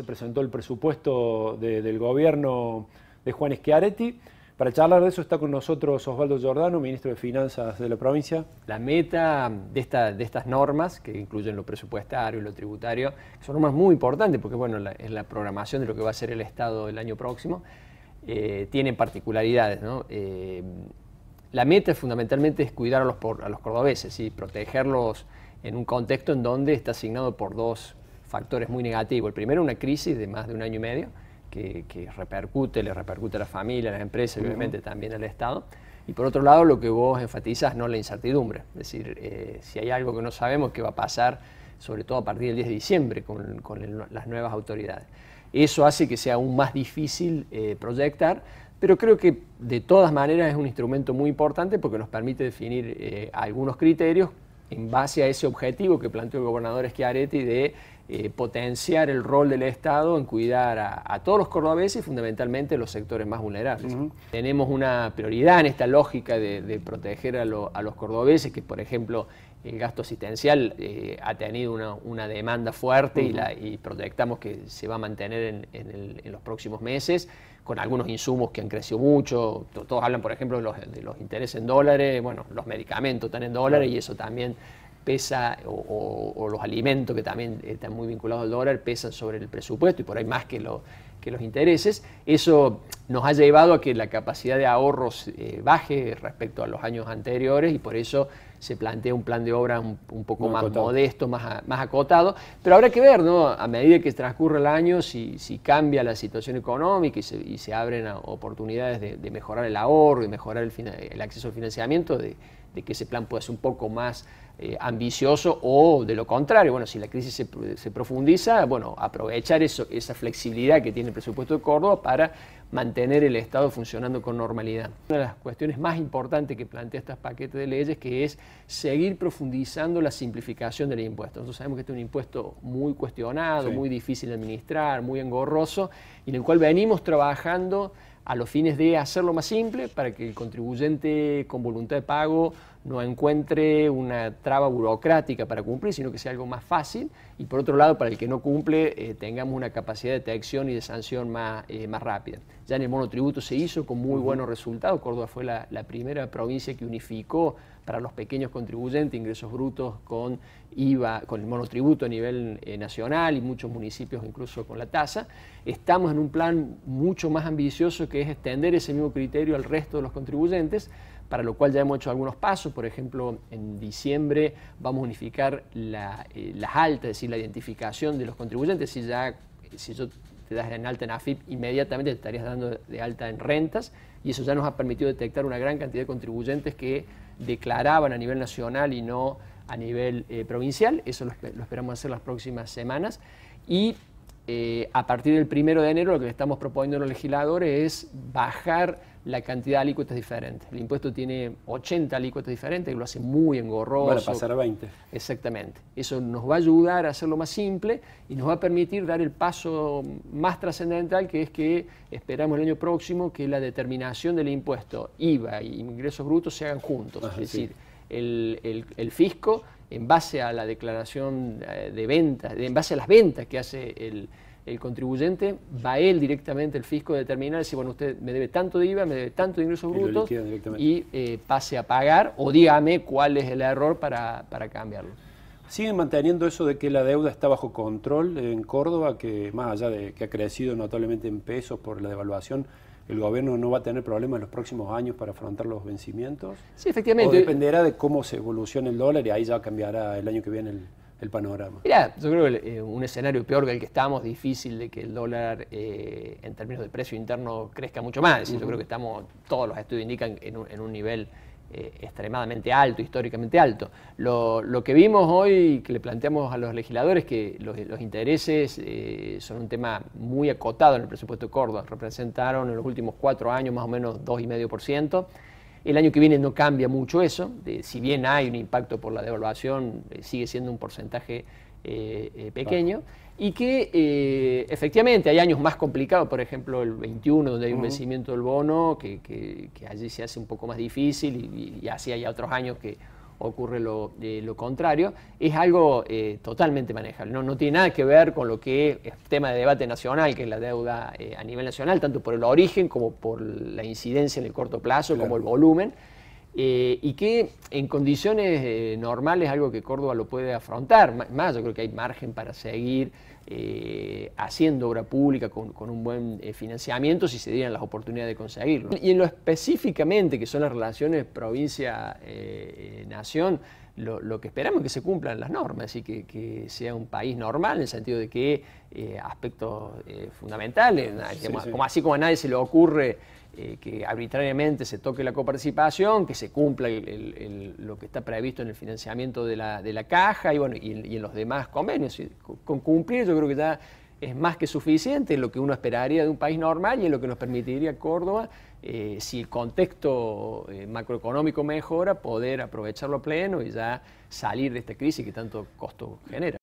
se presentó el presupuesto del gobierno de Juan Schiaretti. Para charlar de eso está con nosotros Osvaldo Giordano, ministro de Finanzas de la provincia. La meta de, estas normas, que incluyen lo presupuestario y lo tributario, son normas muy importantes porque bueno, es la programación de lo que va a ser el Estado el año próximo, eh, tienen particularidades. Eh, la meta fundamentalmente es cuidar a los, a los cordobeses y protegerlos en un contexto en donde está asignado por dos factores muy negativos. El primero, una crisis de más de un año y medio, que, repercute, le repercute a la familia, a las empresas y obviamente también al Estado. Y por otro lado, lo que vos enfatizas, no la incertidumbre. Es decir, eh, si hay algo que no sabemos qué va a pasar, sobre todo a partir del 10 de diciembre, con, las nuevas autoridades. Eso hace que sea aún más difícil eh, proyectar, pero creo que de todas maneras es un instrumento muy importante porque nos permite definir eh, algunos criterios en base a ese objetivo que planteó el gobernador Schiaretti de eh, potenciar el rol del Estado en cuidar a, todos los cordobeses y fundamentalmente los sectores más vulnerables. Tenemos una prioridad en esta lógica de, proteger a, los cordobeses, que por ejemplo el gasto asistencial eh, ha tenido una, demanda fuerte y, la, proyectamos que se va a mantener en, los próximos meses con algunos insumos que han crecido mucho. Todos hablan, por ejemplo, de los, de los intereses en dólares, bueno, los medicamentos están en dólares y eso también pesa, o, los alimentos que también están muy vinculados al dólar, pesan sobre el presupuesto y por ahí más que, lo, que los intereses. Eso nos ha llevado a que la capacidad de ahorros eh, baje respecto a los años anteriores y por eso se plantea un plan de obra un, poco más modesto, más, más acotado. Pero habrá que ver, ¿no? A medida que transcurre el año, si, si cambia la situación económica y se, y se abren oportunidades de, mejorar el ahorro y mejorar el, el acceso al financiamiento, de, de que ese plan pueda ser un poco más eh, ambicioso o de lo contrario, bueno, si la crisis se, profundiza, bueno, aprovechar eso, esa flexibilidad que tiene el presupuesto de Córdoba para mantener el Estado funcionando con normalidad. Una de las cuestiones más importantes que plantea este paquete de leyes que es seguir profundizando la simplificación del impuesto. Nosotros sabemos que este es un impuesto muy cuestionado, muy difícil de administrar, muy engorroso, y en el cual venimos trabajando a los fines de hacerlo más simple para que el contribuyente con voluntad de pago no encuentre una traba burocrática para cumplir, sino que sea algo más fácil. Y por otro lado, para el que no cumple, eh, tengamos una capacidad de detección y de sanción más, eh, más rápida. Ya en el monotributo se hizo con muy buenos resultados. Córdoba fue la, primera provincia que unificó para los pequeños contribuyentes ingresos brutos con IVA, con el monotributo a nivel eh, nacional y muchos municipios incluso con la tasa. Estamos en un plan mucho más ambicioso que es extender ese mismo criterio al resto de los contribuyentes para lo cual ya hemos hecho algunos pasos. Por ejemplo, en diciembre vamos a unificar eh, las altas, es decir, la identificación de los contribuyentes. Si, ya, si yo te das en alta en AFIP, inmediatamente te estarías dando de alta en rentas y eso ya nos ha permitido detectar una gran cantidad de contribuyentes que declaraban a nivel nacional y no a nivel eh, provincial. Eso lo, esperamos hacer las próximas semanas. Y eh, a partir del primero de enero lo que le estamos proponiendo a los legisladores es bajar la cantidad de alícuotas diferentes. El impuesto tiene 80 alícuotas diferentes, que lo hace muy engorroso. Van a pasar a 20. Exactamente. Eso nos va a ayudar a hacerlo más simple y nos va a permitir dar el paso más trascendental, que es que esperamos el año próximo que la determinación del impuesto IVA y ingresos brutos se hagan juntos. es decir, el, el fisco, en base a la declaración eh, de ventas, en base a las ventas que hace el el contribuyente, va él directamente, el fisco, a determinar si, bueno, usted me debe tanto de IVA, me debe tanto de ingresos brutos y eh, pase a pagar o dígame cuál es el error para, cambiarlo. ¿Siguen manteniendo eso de que la deuda está bajo control en Córdoba, que más allá de que ha crecido notablemente en pesos por la devaluación, el gobierno no va a tener problemas en los próximos años para afrontar los vencimientos? Sí, efectivamente. ¿O dependerá de cómo se evolucione el dólar y ahí ya cambiará el año que viene el, el panorama? Mira, yo creo que eh, un escenario peor que el que estamos, difícil de que el dólar eh, en términos de precio interno crezca mucho más. Yo creo que estamos, todos los estudios indican en un, nivel eh, extremadamente alto, históricamente alto. Lo, que vimos hoy, que le planteamos a los legisladores, que los, intereses son un tema muy acotado en el presupuesto de Córdoba. Representaron en los últimos cuatro años más o menos 2,5%. El año que viene no cambia mucho eso, si bien hay un impacto por la devaluación, eh, sigue siendo un porcentaje eh, eh, pequeño, y que efectivamente hay años más complicados, por ejemplo el 21, donde hay un vencimiento del bono, que, allí se hace un poco más difícil, y, así hay otros años que ocurre lo, lo contrario, es algo totalmente manejable. ¿no? no tiene nada que ver con lo que es tema de debate nacional, que es la deuda a nivel nacional, tanto por el origen como por la incidencia en el corto plazo, como el volumen. Eh, y que en condiciones eh, normales es algo que Córdoba lo puede afrontar. Más, yo creo que hay margen para seguir eh, haciendo obra pública con, un buen financiamiento si se dieran las oportunidades de conseguirlo. Y en lo específicamente que son las relaciones provincia-nación, lo, que esperamos es que se cumplan las normas y que, sea un país normal en el sentido de que aspectos fundamentales, como, así como a nadie se le ocurre eh, que arbitrariamente se toque la coparticipación, que se cumpla lo que está previsto en el financiamiento de la, caja y, bueno, y, en los demás convenios. Con cumplir yo creo que ya es más que suficiente, es lo que uno esperaría de un país normal y es lo que nos permitiría Córdoba, eh, si el contexto eh, macroeconómico mejora, poder aprovecharlo a pleno y ya salir de esta crisis que tanto costo genera.